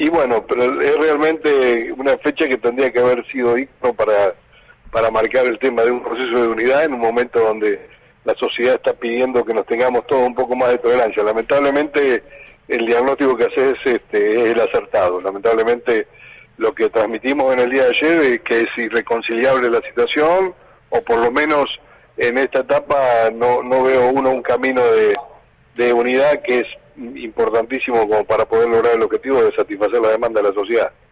Y bueno, pero es realmente una fecha que tendría que haber sido digno para, para marcar el tema de un proceso de unidad en un momento donde la sociedad está pidiendo que nos tengamos todos un poco más de tolerancia. Lamentablemente el diagnóstico que haces este, es el acertado. Lamentablemente lo que transmitimos en el día de ayer es que es irreconciliable la situación, o por lo menos en esta etapa no, no veo uno un camino de, de unidad que es importantísimo como para poder lograr el objetivo de satisfacer la demanda de la sociedad.